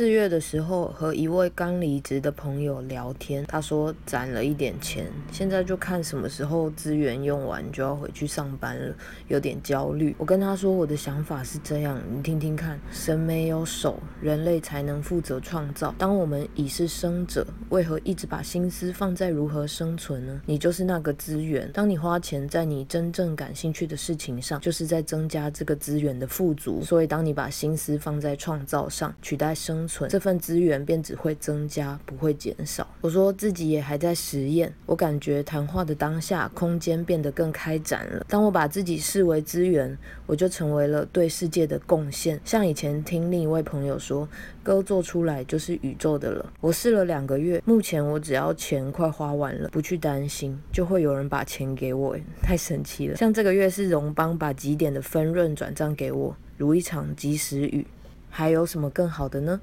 四月的时候和一位刚离职的朋友聊天，他说攒了一点钱，现在就看什么时候资源用完就要回去上班了，有点焦虑。我跟他说我的想法是这样，你听听看。神没有手，人类才能负责创造。当我们已是生者，为何一直把心思放在如何生存呢？你就是那个资源。当你花钱在你真正感兴趣的事情上，就是在增加这个资源的富足。所以当你把心思放在创造上，取代生这份资源便只会增加，不会减少。我说自己也还在实验，我感觉谈话的当下，空间变得更开展了。当我把自己视为资源，我就成为了对世界的贡献。像以前听另一位朋友说，歌做出来就是宇宙的了。我试了两个月，目前我只要钱快花完了，不去担心，就会有人把钱给我，太神奇了。像这个月是荣邦把几点的分润转账给我，如一场及时雨。还有什么更好的呢？